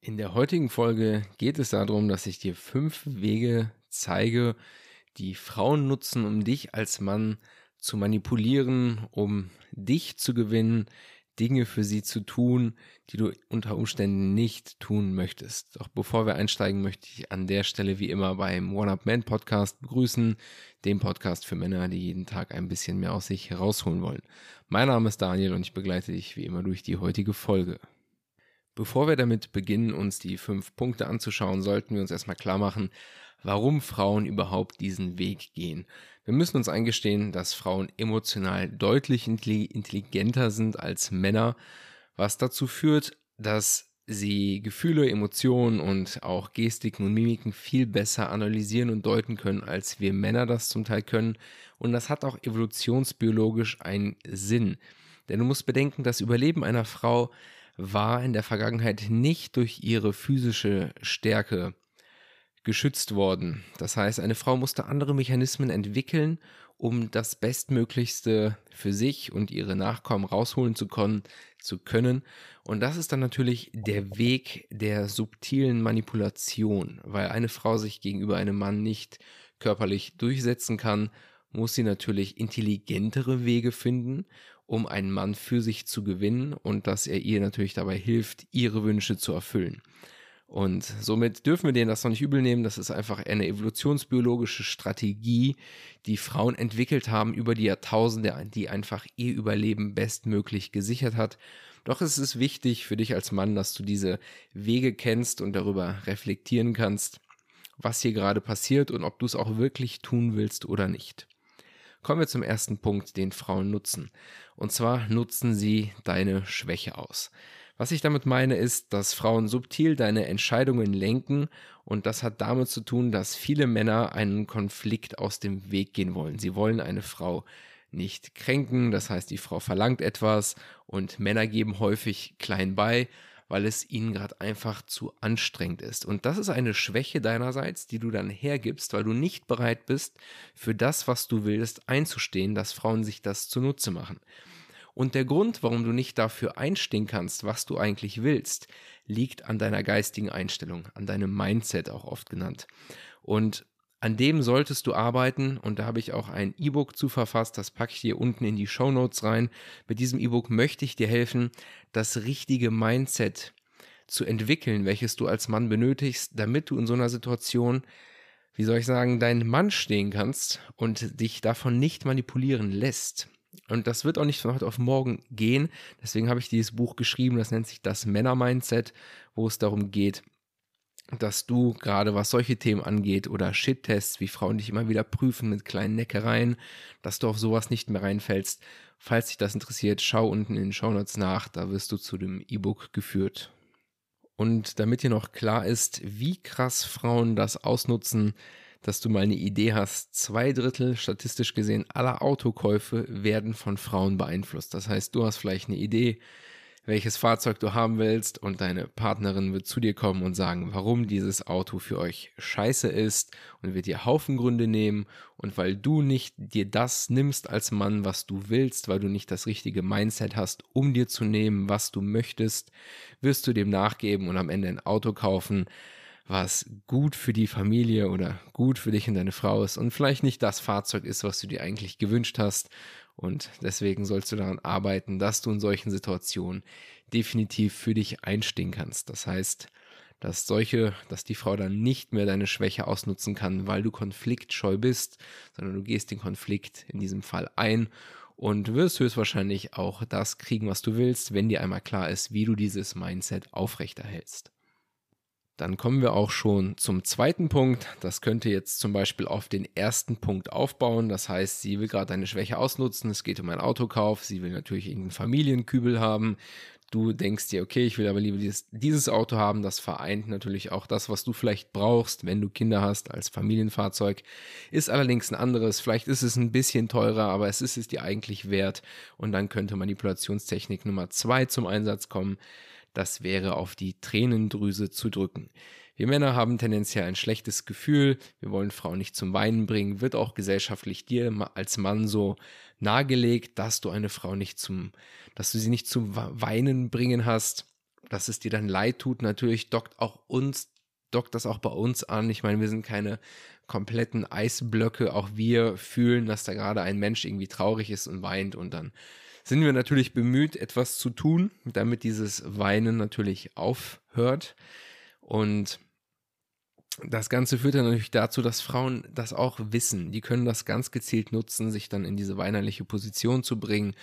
In der heutigen Folge geht es darum, dass ich dir fünf Wege zeige, die Frauen nutzen, um dich als Mann zu manipulieren, um dich zu gewinnen, Dinge für sie zu tun, die du unter Umständen nicht tun möchtest. Doch bevor wir einsteigen, möchte ich an der Stelle wie immer beim One Up Man Podcast begrüßen, dem Podcast für Männer, die jeden Tag ein bisschen mehr aus sich herausholen wollen. Mein Name ist Daniel und ich begleite dich wie immer durch die heutige Folge. Bevor wir damit beginnen, uns die fünf Punkte anzuschauen, sollten wir uns erstmal klar machen, warum Frauen überhaupt diesen Weg gehen. Wir müssen uns eingestehen, dass Frauen emotional deutlich intelligenter sind als Männer, was dazu führt, dass sie Gefühle, Emotionen und auch Gestiken und Mimiken viel besser analysieren und deuten können, als wir Männer das zum Teil können. Und das hat auch evolutionsbiologisch einen Sinn. Denn du musst bedenken, das Überleben einer Frau war in der Vergangenheit nicht durch ihre physische Stärke geschützt worden. Das heißt, eine Frau musste andere Mechanismen entwickeln, um das Bestmöglichste für sich und ihre Nachkommen rausholen zu können. Und das ist dann natürlich der Weg der subtilen Manipulation, weil eine Frau sich gegenüber einem Mann nicht körperlich durchsetzen kann, muss sie natürlich intelligentere Wege finden, um einen Mann für sich zu gewinnen und dass er ihr natürlich dabei hilft, ihre Wünsche zu erfüllen. Und somit dürfen wir denen das noch nicht übel nehmen. Das ist einfach eine evolutionsbiologische Strategie, die Frauen entwickelt haben über die Jahrtausende, die einfach ihr Überleben bestmöglich gesichert hat. Doch es ist wichtig für dich als Mann, dass du diese Wege kennst und darüber reflektieren kannst, was hier gerade passiert und ob du es auch wirklich tun willst oder nicht. Kommen wir zum ersten Punkt, den Frauen nutzen. Und zwar nutzen sie deine Schwäche aus. Was ich damit meine, ist, dass Frauen subtil deine Entscheidungen lenken und das hat damit zu tun, dass viele Männer einen Konflikt aus dem Weg gehen wollen. Sie wollen eine Frau nicht kränken, das heißt, die Frau verlangt etwas und Männer geben häufig klein bei, weil es ihnen gerade einfach zu anstrengend ist. Und das ist eine Schwäche deinerseits, die du dann hergibst, weil du nicht bereit bist, für das, was du willst, einzustehen, dass Frauen sich das zunutze machen. Und der Grund, warum du nicht dafür einstehen kannst, was du eigentlich willst, liegt an deiner geistigen Einstellung, an deinem Mindset auch oft genannt. Und an dem solltest du arbeiten und da habe ich auch ein E-Book zu verfasst, das packe ich dir unten in die Show Notes rein. Mit diesem E-Book möchte ich dir helfen, das richtige Mindset zu entwickeln, welches du als Mann benötigst, damit du in so einer Situation, wie soll ich sagen, dein Mann stehen kannst und dich davon nicht manipulieren lässt. Und das wird auch nicht von heute auf morgen gehen. Deswegen habe ich dieses Buch geschrieben, das nennt sich das Männer-Mindset, wo es darum geht, dass du gerade was solche Themen angeht oder Shit-Tests, wie Frauen dich immer wieder prüfen mit kleinen Neckereien, dass du auf sowas nicht mehr reinfällst. Falls dich das interessiert, schau unten in den Shownotes nach, da wirst du zu dem E-Book geführt. Und damit dir noch klar ist, wie krass Frauen das ausnutzen, dass du mal eine Idee hast. Zwei Drittel statistisch gesehen aller Autokäufe werden von Frauen beeinflusst. Das heißt, du hast vielleicht eine Idee, welches Fahrzeug du haben willst und deine Partnerin wird zu dir kommen und sagen, warum dieses Auto für euch scheiße ist und wird dir Haufen Gründe nehmen und weil du nicht dir das nimmst als Mann, was du willst, weil du nicht das richtige Mindset hast, um dir zu nehmen, was du möchtest, wirst du dem nachgeben und am Ende ein Auto kaufen, was gut für die Familie oder gut für dich und deine Frau ist und vielleicht nicht das Fahrzeug ist, was du dir eigentlich gewünscht hast. Und deswegen sollst du daran arbeiten, dass du in solchen Situationen definitiv für dich einstehen kannst. Das heißt, dass solche, dass die Frau dann nicht mehr deine Schwäche ausnutzen kann, weil du konfliktscheu bist, sondern du gehst den Konflikt in diesem Fall ein und wirst höchstwahrscheinlich auch das kriegen, was du willst, wenn dir einmal klar ist, wie du dieses Mindset aufrechterhältst. Dann kommen wir auch schon zum zweiten Punkt. Das könnte jetzt zum Beispiel auf den ersten Punkt aufbauen. Das heißt, sie will gerade eine Schwäche ausnutzen. Es geht um einen Autokauf. Sie will natürlich irgendeinen Familienkübel haben. Du denkst dir, okay, ich will aber lieber dieses, dieses Auto haben. Das vereint natürlich auch das, was du vielleicht brauchst, wenn du Kinder hast als Familienfahrzeug. Ist allerdings ein anderes. Vielleicht ist es ein bisschen teurer, aber es ist es dir eigentlich wert. Und dann könnte Manipulationstechnik Nummer zwei zum Einsatz kommen das wäre auf die Tränendrüse zu drücken. Wir Männer haben tendenziell ein schlechtes Gefühl, wir wollen Frauen nicht zum Weinen bringen, wird auch gesellschaftlich dir als Mann so nahegelegt, dass du eine Frau nicht zum, dass du sie nicht zum Weinen bringen hast, dass es dir dann leid tut. Natürlich dockt auch uns, dockt das auch bei uns an. Ich meine, wir sind keine kompletten Eisblöcke. Auch wir fühlen, dass da gerade ein Mensch irgendwie traurig ist und weint und dann sind wir natürlich bemüht, etwas zu tun, damit dieses Weinen natürlich aufhört. Und das Ganze führt dann natürlich dazu, dass Frauen das auch wissen. Die können das ganz gezielt nutzen, sich dann in diese weinerliche Position zu bringen,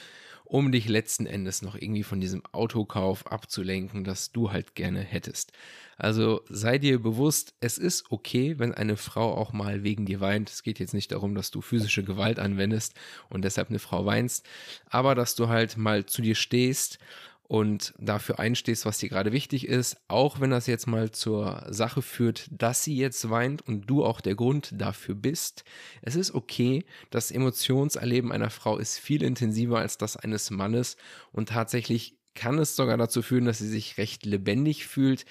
um dich letzten Endes noch irgendwie von diesem Autokauf abzulenken, das du halt gerne hättest. Also sei dir bewusst, es ist okay, wenn eine Frau auch mal wegen dir weint. Es geht jetzt nicht darum, dass du physische Gewalt anwendest und deshalb eine Frau weinst, aber dass du halt mal zu dir stehst und dafür einstehst, was dir gerade wichtig ist, auch wenn das jetzt mal zur Sache führt, dass sie jetzt weint und du auch der Grund dafür bist. Es ist okay, das Emotionserleben einer Frau ist viel intensiver als das eines Mannes und tatsächlich kann es sogar dazu führen, dass sie sich recht lebendig fühlt,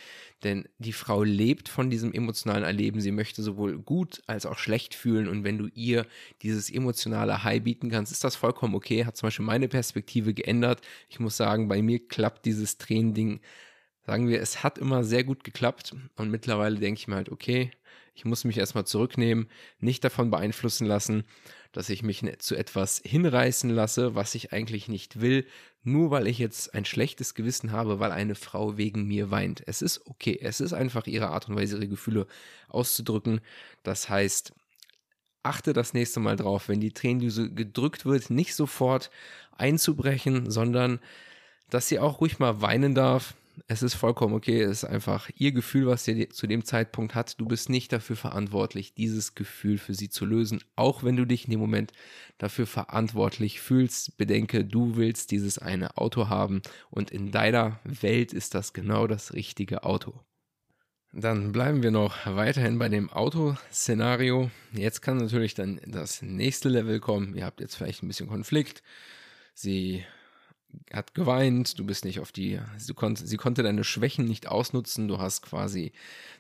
denn die Frau lebt von diesem emotionalen Erleben. Sie möchte sowohl gut als auch schlecht fühlen und wenn du ihr dieses emotionale High bieten kannst, ist das vollkommen okay. Hat zum Beispiel meine Perspektive geändert. Ich muss sagen, bei mir klappt dieses Tränending, sagen wir, es hat immer sehr gut geklappt und mittlerweile denke ich mir halt, okay, ich muss mich erstmal zurücknehmen, nicht davon beeinflussen lassen dass ich mich zu etwas hinreißen lasse, was ich eigentlich nicht will, nur weil ich jetzt ein schlechtes Gewissen habe, weil eine Frau wegen mir weint. Es ist okay, es ist einfach ihre Art und Weise, ihre Gefühle auszudrücken. Das heißt, achte das nächste Mal drauf, wenn die Tränendüse gedrückt wird, nicht sofort einzubrechen, sondern dass sie auch ruhig mal weinen darf, es ist vollkommen okay. Es ist einfach ihr Gefühl, was sie zu dem Zeitpunkt hat. Du bist nicht dafür verantwortlich, dieses Gefühl für sie zu lösen. Auch wenn du dich in dem Moment dafür verantwortlich fühlst, bedenke, du willst dieses eine Auto haben und in deiner Welt ist das genau das richtige Auto. Dann bleiben wir noch weiterhin bei dem Autoszenario. Jetzt kann natürlich dann das nächste Level kommen. Ihr habt jetzt vielleicht ein bisschen Konflikt. Sie hat geweint, du bist nicht auf die, sie konnte, sie konnte deine Schwächen nicht ausnutzen, du hast quasi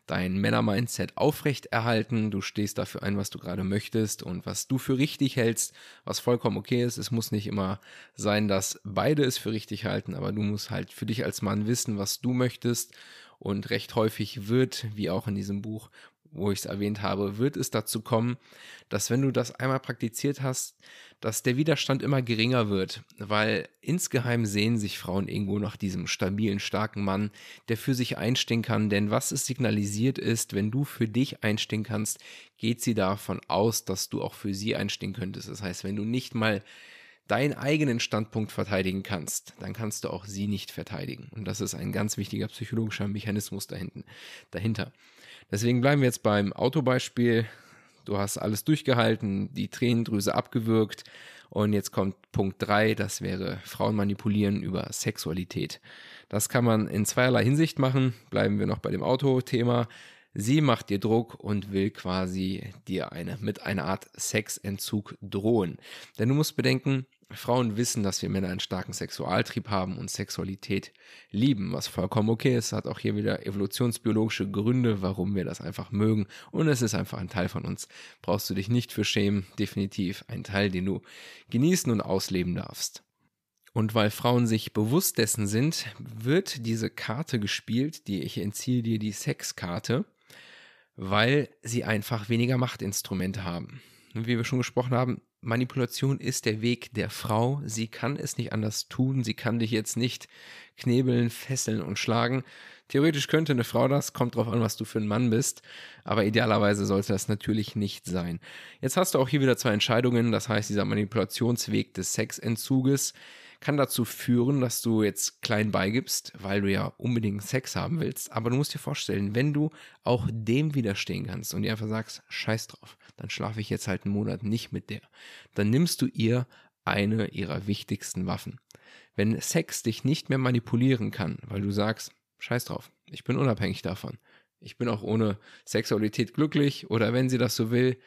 dein Männer-Mindset aufrechterhalten, du stehst dafür ein, was du gerade möchtest und was du für richtig hältst, was vollkommen okay ist. Es muss nicht immer sein, dass beide es für richtig halten, aber du musst halt für dich als Mann wissen, was du möchtest und recht häufig wird, wie auch in diesem Buch, wo ich es erwähnt habe, wird es dazu kommen, dass wenn du das einmal praktiziert hast, dass der Widerstand immer geringer wird, weil insgeheim sehen sich Frauen irgendwo nach diesem stabilen, starken Mann, der für sich einstehen kann. Denn was es signalisiert ist, wenn du für dich einstehen kannst, geht sie davon aus, dass du auch für sie einstehen könntest. Das heißt, wenn du nicht mal deinen eigenen Standpunkt verteidigen kannst, dann kannst du auch sie nicht verteidigen. Und das ist ein ganz wichtiger psychologischer Mechanismus dahinten, dahinter. Deswegen bleiben wir jetzt beim Autobeispiel. Du hast alles durchgehalten, die Tränendrüse abgewürgt und jetzt kommt Punkt 3, das wäre Frauen manipulieren über Sexualität. Das kann man in zweierlei Hinsicht machen. Bleiben wir noch bei dem Auto-Thema. Sie macht dir Druck und will quasi dir eine, mit einer Art Sexentzug drohen. Denn du musst bedenken, Frauen wissen, dass wir Männer einen starken Sexualtrieb haben und Sexualität lieben, was vollkommen okay ist. Hat auch hier wieder evolutionsbiologische Gründe, warum wir das einfach mögen. Und es ist einfach ein Teil von uns. Brauchst du dich nicht für schämen. Definitiv ein Teil, den du genießen und ausleben darfst. Und weil Frauen sich bewusst dessen sind, wird diese Karte gespielt, die ich entziehe dir die Sexkarte, weil sie einfach weniger Machtinstrumente haben. Und wie wir schon gesprochen haben, Manipulation ist der Weg der Frau. Sie kann es nicht anders tun. Sie kann dich jetzt nicht knebeln, fesseln und schlagen. Theoretisch könnte eine Frau das, kommt drauf an, was du für ein Mann bist, aber idealerweise sollte das natürlich nicht sein. Jetzt hast du auch hier wieder zwei Entscheidungen, das heißt, dieser Manipulationsweg des Sexentzuges kann dazu führen, dass du jetzt klein beigibst, weil du ja unbedingt Sex haben willst. Aber du musst dir vorstellen, wenn du auch dem widerstehen kannst und dir einfach sagst, scheiß drauf, dann schlafe ich jetzt halt einen Monat nicht mit der, dann nimmst du ihr eine ihrer wichtigsten Waffen. Wenn Sex dich nicht mehr manipulieren kann, weil du sagst, scheiß drauf, ich bin unabhängig davon. Ich bin auch ohne Sexualität glücklich oder wenn sie das so will,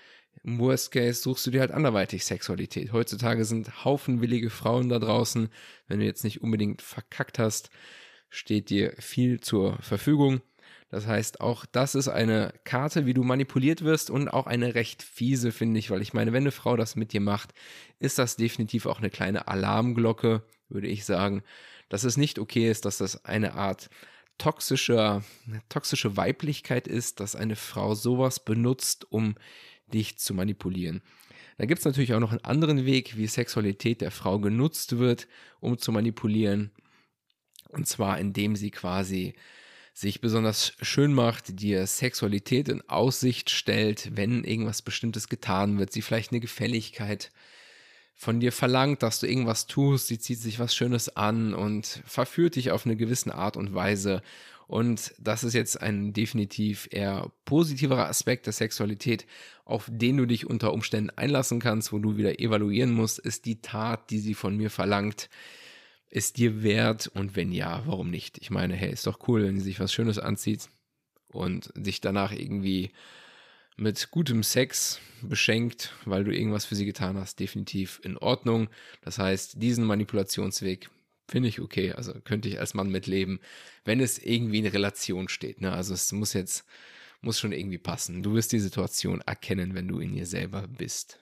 im Worst Case suchst du dir halt anderweitig Sexualität. Heutzutage sind haufenwillige Frauen da draußen. Wenn du jetzt nicht unbedingt verkackt hast, steht dir viel zur Verfügung. Das heißt, auch das ist eine Karte, wie du manipuliert wirst und auch eine recht fiese, finde ich, weil ich meine, wenn eine Frau das mit dir macht, ist das definitiv auch eine kleine Alarmglocke, würde ich sagen, dass es nicht okay ist, dass das eine Art toxischer, toxische Weiblichkeit ist, dass eine Frau sowas benutzt, um dich zu manipulieren. Da gibt es natürlich auch noch einen anderen Weg, wie Sexualität der Frau genutzt wird, um zu manipulieren. Und zwar indem sie quasi sich besonders schön macht, dir Sexualität in Aussicht stellt, wenn irgendwas Bestimmtes getan wird, sie vielleicht eine Gefälligkeit von dir verlangt, dass du irgendwas tust, sie zieht sich was Schönes an und verführt dich auf eine gewisse Art und Weise. Und das ist jetzt ein definitiv eher positiverer Aspekt der Sexualität, auf den du dich unter Umständen einlassen kannst, wo du wieder evaluieren musst, ist die Tat, die sie von mir verlangt, ist dir wert und wenn ja, warum nicht? Ich meine, hey, ist doch cool, wenn sie sich was Schönes anzieht und sich danach irgendwie mit gutem Sex beschenkt, weil du irgendwas für sie getan hast, definitiv in Ordnung. Das heißt, diesen Manipulationsweg finde ich okay. Also könnte ich als Mann mitleben, wenn es irgendwie in Relation steht. Ne? Also es muss jetzt, muss schon irgendwie passen. Du wirst die Situation erkennen, wenn du in ihr selber bist.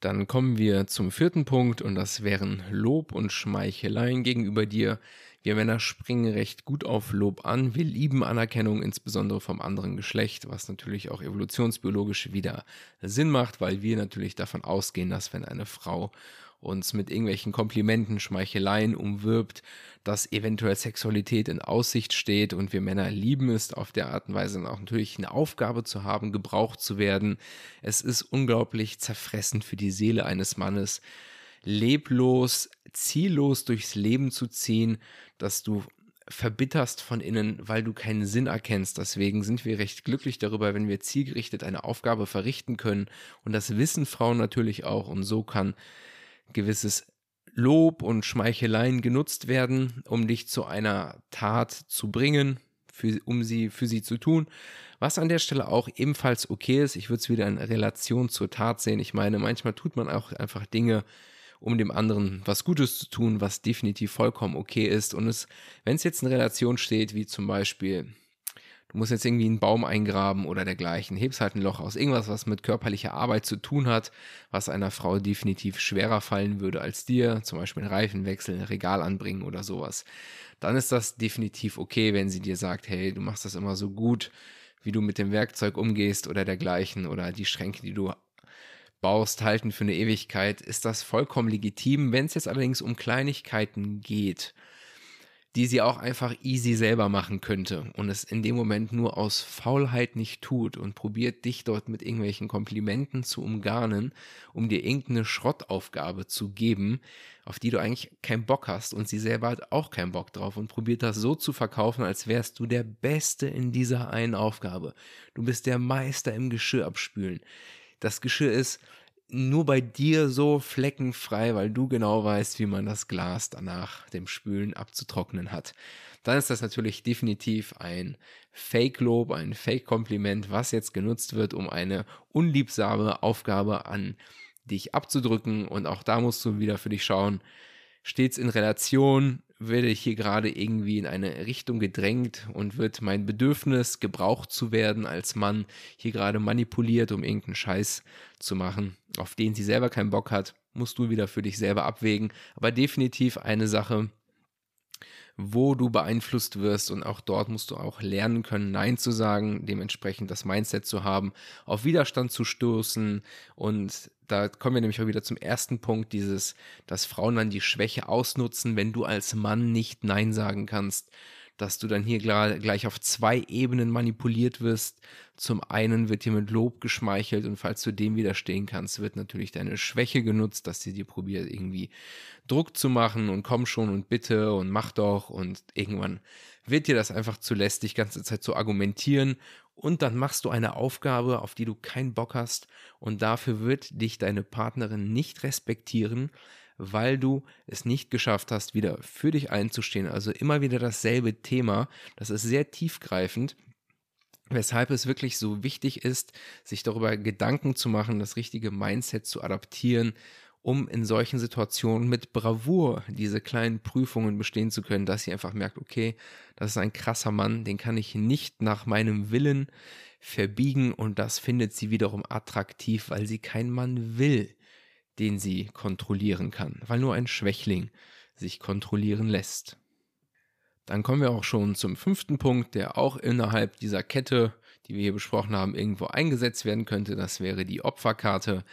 Dann kommen wir zum vierten Punkt und das wären Lob und Schmeicheleien gegenüber dir. Wir Männer springen recht gut auf Lob an. Wir lieben Anerkennung, insbesondere vom anderen Geschlecht, was natürlich auch evolutionsbiologisch wieder Sinn macht, weil wir natürlich davon ausgehen, dass wenn eine Frau uns mit irgendwelchen Komplimenten, Schmeicheleien umwirbt, dass eventuell Sexualität in Aussicht steht und wir Männer lieben es auf der Art und Weise auch natürlich eine Aufgabe zu haben, gebraucht zu werden. Es ist unglaublich zerfressend für die Seele eines Mannes, leblos, ziellos durchs Leben zu ziehen, dass du verbitterst von innen, weil du keinen Sinn erkennst. Deswegen sind wir recht glücklich darüber, wenn wir zielgerichtet eine Aufgabe verrichten können. Und das wissen Frauen natürlich auch. Und so kann gewisses Lob und Schmeicheleien genutzt werden, um dich zu einer Tat zu bringen, für, um sie für sie zu tun. Was an der Stelle auch ebenfalls okay ist, ich würde es wieder in Relation zur Tat sehen. Ich meine, manchmal tut man auch einfach Dinge, um dem anderen was Gutes zu tun, was definitiv vollkommen okay ist. Und es, wenn es jetzt in Relation steht, wie zum Beispiel, du musst jetzt irgendwie einen Baum eingraben oder dergleichen, hebst halt ein Loch aus. Irgendwas, was mit körperlicher Arbeit zu tun hat, was einer Frau definitiv schwerer fallen würde als dir, zum Beispiel einen Reifenwechsel, ein Regal anbringen oder sowas. Dann ist das definitiv okay, wenn sie dir sagt, hey, du machst das immer so gut, wie du mit dem Werkzeug umgehst oder dergleichen oder die Schränke, die du baust, halten für eine Ewigkeit, ist das vollkommen legitim. Wenn es jetzt allerdings um Kleinigkeiten geht, die sie auch einfach easy selber machen könnte und es in dem Moment nur aus Faulheit nicht tut und probiert dich dort mit irgendwelchen Komplimenten zu umgarnen, um dir irgendeine Schrottaufgabe zu geben, auf die du eigentlich keinen Bock hast und sie selber hat auch keinen Bock drauf und probiert das so zu verkaufen, als wärst du der Beste in dieser einen Aufgabe. Du bist der Meister im Geschirr abspülen. Das Geschirr ist nur bei dir so fleckenfrei, weil du genau weißt, wie man das Glas danach dem Spülen abzutrocknen hat. Dann ist das natürlich definitiv ein Fake-Lob, ein Fake-Kompliment, was jetzt genutzt wird, um eine unliebsame Aufgabe an dich abzudrücken. Und auch da musst du wieder für dich schauen, stets in Relation werde ich hier gerade irgendwie in eine Richtung gedrängt und wird mein Bedürfnis, gebraucht zu werden als Mann, hier gerade manipuliert, um irgendeinen Scheiß zu machen, auf den sie selber keinen Bock hat, musst du wieder für dich selber abwägen. Aber definitiv eine Sache, wo du beeinflusst wirst und auch dort musst du auch lernen können, Nein zu sagen, dementsprechend das Mindset zu haben, auf Widerstand zu stoßen. Und da kommen wir nämlich auch wieder zum ersten Punkt, dieses, dass Frauen dann die Schwäche ausnutzen, wenn du als Mann nicht Nein sagen kannst dass du dann hier gleich auf zwei Ebenen manipuliert wirst. Zum einen wird dir mit Lob geschmeichelt und falls du dem widerstehen kannst, wird natürlich deine Schwäche genutzt, dass sie dir probiert, irgendwie Druck zu machen und komm schon und bitte und mach doch. Und irgendwann wird dir das einfach zu lästig, ganze Zeit zu argumentieren. Und dann machst du eine Aufgabe, auf die du keinen Bock hast. Und dafür wird dich deine Partnerin nicht respektieren, weil du es nicht geschafft hast, wieder für dich einzustehen. Also immer wieder dasselbe Thema. Das ist sehr tiefgreifend. Weshalb es wirklich so wichtig ist, sich darüber Gedanken zu machen, das richtige Mindset zu adaptieren, um in solchen Situationen mit Bravour diese kleinen Prüfungen bestehen zu können, dass sie einfach merkt, okay, das ist ein krasser Mann, den kann ich nicht nach meinem Willen verbiegen und das findet sie wiederum attraktiv, weil sie kein Mann will, den sie kontrollieren kann, weil nur ein Schwächling sich kontrollieren lässt. Dann kommen wir auch schon zum fünften Punkt, der auch innerhalb dieser Kette, die wir hier besprochen haben, irgendwo eingesetzt werden könnte. Das wäre die Opferkarte.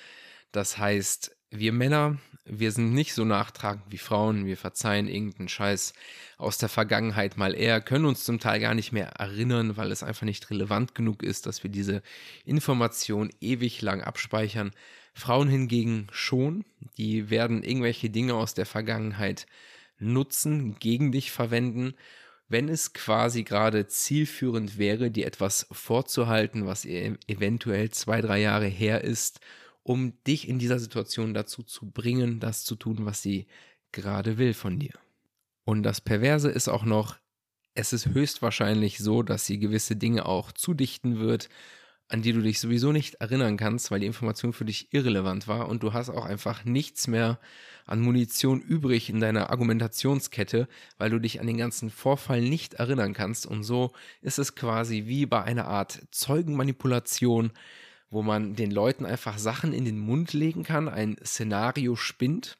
Das heißt, wir Männer, wir sind nicht so nachtragend wie Frauen, wir verzeihen irgendeinen Scheiß aus der Vergangenheit mal eher, können uns zum Teil gar nicht mehr erinnern, weil es einfach nicht relevant genug ist, dass wir diese Information ewig lang abspeichern. Frauen hingegen schon, die werden irgendwelche Dinge aus der Vergangenheit nutzen, gegen dich verwenden, wenn es quasi gerade zielführend wäre, dir etwas vorzuhalten, was eventuell zwei, drei Jahre her ist, um dich in dieser Situation dazu zu bringen, das zu tun, was sie gerade will von dir. Und das Perverse ist auch noch, es ist höchstwahrscheinlich so, dass sie gewisse Dinge auch zudichten wird, an die du dich sowieso nicht erinnern kannst, weil die Information für dich irrelevant war und du hast auch einfach nichts mehr an Munition übrig in deiner Argumentationskette, weil du dich an den ganzen Vorfall nicht erinnern kannst. Und so ist es quasi wie bei einer Art Zeugenmanipulation, wo man den Leuten einfach Sachen in den Mund legen kann, ein Szenario spinnt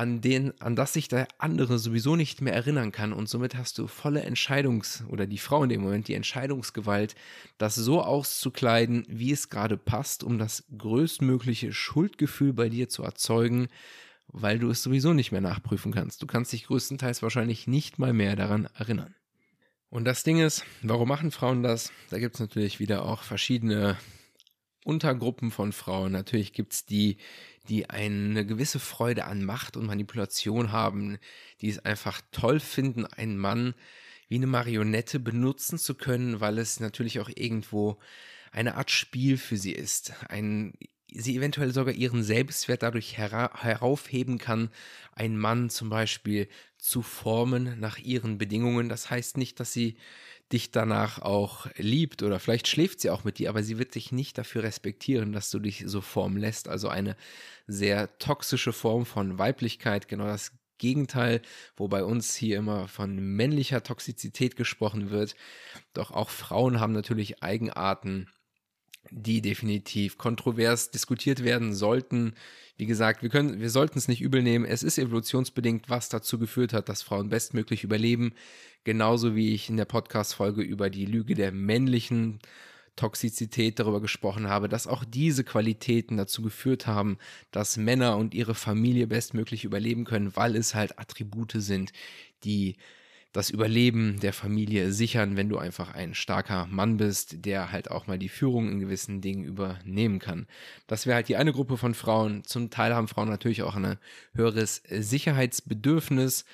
an, den, an das sich der andere sowieso nicht mehr erinnern kann. Und somit hast du volle Entscheidungs- oder die Frau in dem Moment die Entscheidungsgewalt, das so auszukleiden, wie es gerade passt, um das größtmögliche Schuldgefühl bei dir zu erzeugen, weil du es sowieso nicht mehr nachprüfen kannst. Du kannst dich größtenteils wahrscheinlich nicht mal mehr daran erinnern. Und das Ding ist, warum machen Frauen das? Da gibt es natürlich wieder auch verschiedene Untergruppen von Frauen. Natürlich gibt es die, die eine gewisse Freude an Macht und Manipulation haben, die es einfach toll finden, einen Mann wie eine Marionette benutzen zu können, weil es natürlich auch irgendwo eine Art Spiel für sie ist. Ein, sie eventuell sogar ihren Selbstwert dadurch hera heraufheben kann, einen Mann zum Beispiel zu formen nach ihren Bedingungen. Das heißt nicht, dass sie dich danach auch liebt oder vielleicht schläft sie auch mit dir, aber sie wird dich nicht dafür respektieren, dass du dich so formen lässt. Also eine sehr toxische Form von Weiblichkeit, genau das Gegenteil, wo bei uns hier immer von männlicher Toxizität gesprochen wird. Doch auch Frauen haben natürlich Eigenarten, die definitiv kontrovers diskutiert werden sollten. Wie gesagt, wir können, wir sollten es nicht übel nehmen. Es ist evolutionsbedingt, was dazu geführt hat, dass Frauen bestmöglich überleben. Genauso wie ich in der Podcast-Folge über die Lüge der männlichen Toxizität darüber gesprochen habe, dass auch diese Qualitäten dazu geführt haben, dass Männer und ihre Familie bestmöglich überleben können, weil es halt Attribute sind, die das Überleben der Familie sichern, wenn du einfach ein starker Mann bist, der halt auch mal die Führung in gewissen Dingen übernehmen kann. Das wäre halt die eine Gruppe von Frauen. Zum Teil haben Frauen natürlich auch ein höheres Sicherheitsbedürfnis,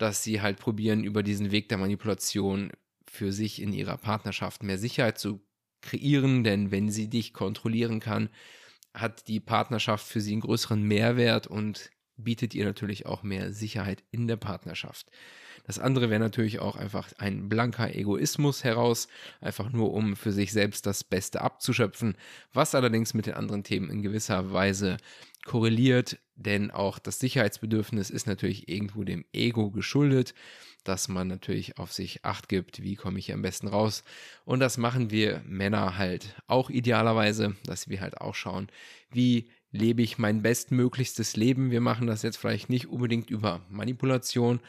dass sie halt probieren, über diesen Weg der Manipulation für sich in ihrer Partnerschaft mehr Sicherheit zu kreieren, denn wenn sie dich kontrollieren kann, hat die Partnerschaft für sie einen größeren Mehrwert und bietet ihr natürlich auch mehr Sicherheit in der Partnerschaft. Das andere wäre natürlich auch einfach ein blanker Egoismus heraus, einfach nur um für sich selbst das Beste abzuschöpfen, was allerdings mit den anderen Themen in gewisser Weise korreliert, denn auch das Sicherheitsbedürfnis ist natürlich irgendwo dem Ego geschuldet, dass man natürlich auf sich acht gibt, wie komme ich am besten raus. Und das machen wir Männer halt auch idealerweise, dass wir halt auch schauen, wie lebe ich mein bestmöglichstes Leben. Wir machen das jetzt vielleicht nicht unbedingt über Manipulation,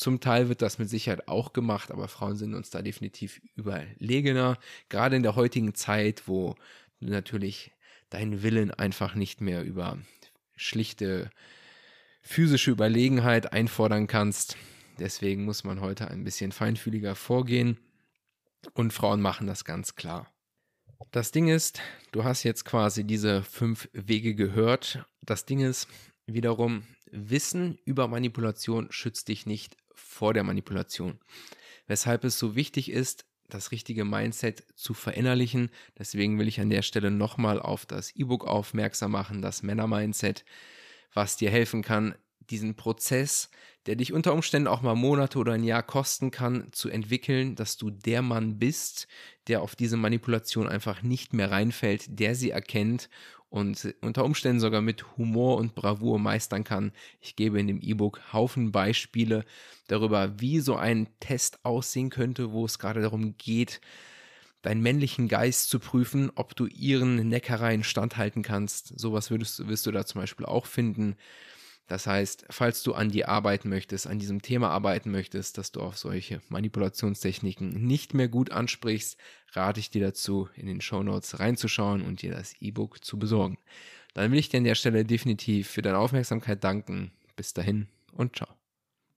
zum Teil wird das mit Sicherheit auch gemacht, aber Frauen sind uns da definitiv überlegener. Gerade in der heutigen Zeit, wo du natürlich deinen Willen einfach nicht mehr über schlichte physische Überlegenheit einfordern kannst. Deswegen muss man heute ein bisschen feinfühliger vorgehen. Und Frauen machen das ganz klar. Das Ding ist, du hast jetzt quasi diese fünf Wege gehört. Das Ding ist wiederum, Wissen über Manipulation schützt dich nicht vor der Manipulation. Weshalb es so wichtig ist, das richtige Mindset zu verinnerlichen. Deswegen will ich an der Stelle nochmal auf das E-Book aufmerksam machen, das Männer-Mindset, was dir helfen kann, diesen Prozess, der dich unter Umständen auch mal Monate oder ein Jahr kosten kann, zu entwickeln, dass du der Mann bist, der auf diese Manipulation einfach nicht mehr reinfällt, der sie erkennt und unter Umständen sogar mit Humor und Bravour meistern kann. Ich gebe in dem E-Book Haufen Beispiele darüber, wie so ein Test aussehen könnte, wo es gerade darum geht, deinen männlichen Geist zu prüfen, ob du ihren Neckereien standhalten kannst. Sowas würdest, wirst du da zum Beispiel auch finden. Das heißt, falls du an dir arbeiten möchtest, an diesem Thema arbeiten möchtest, dass du auf solche Manipulationstechniken nicht mehr gut ansprichst, rate ich dir dazu, in den Show Notes reinzuschauen und dir das E-Book zu besorgen. Dann will ich dir an der Stelle definitiv für deine Aufmerksamkeit danken. Bis dahin und ciao.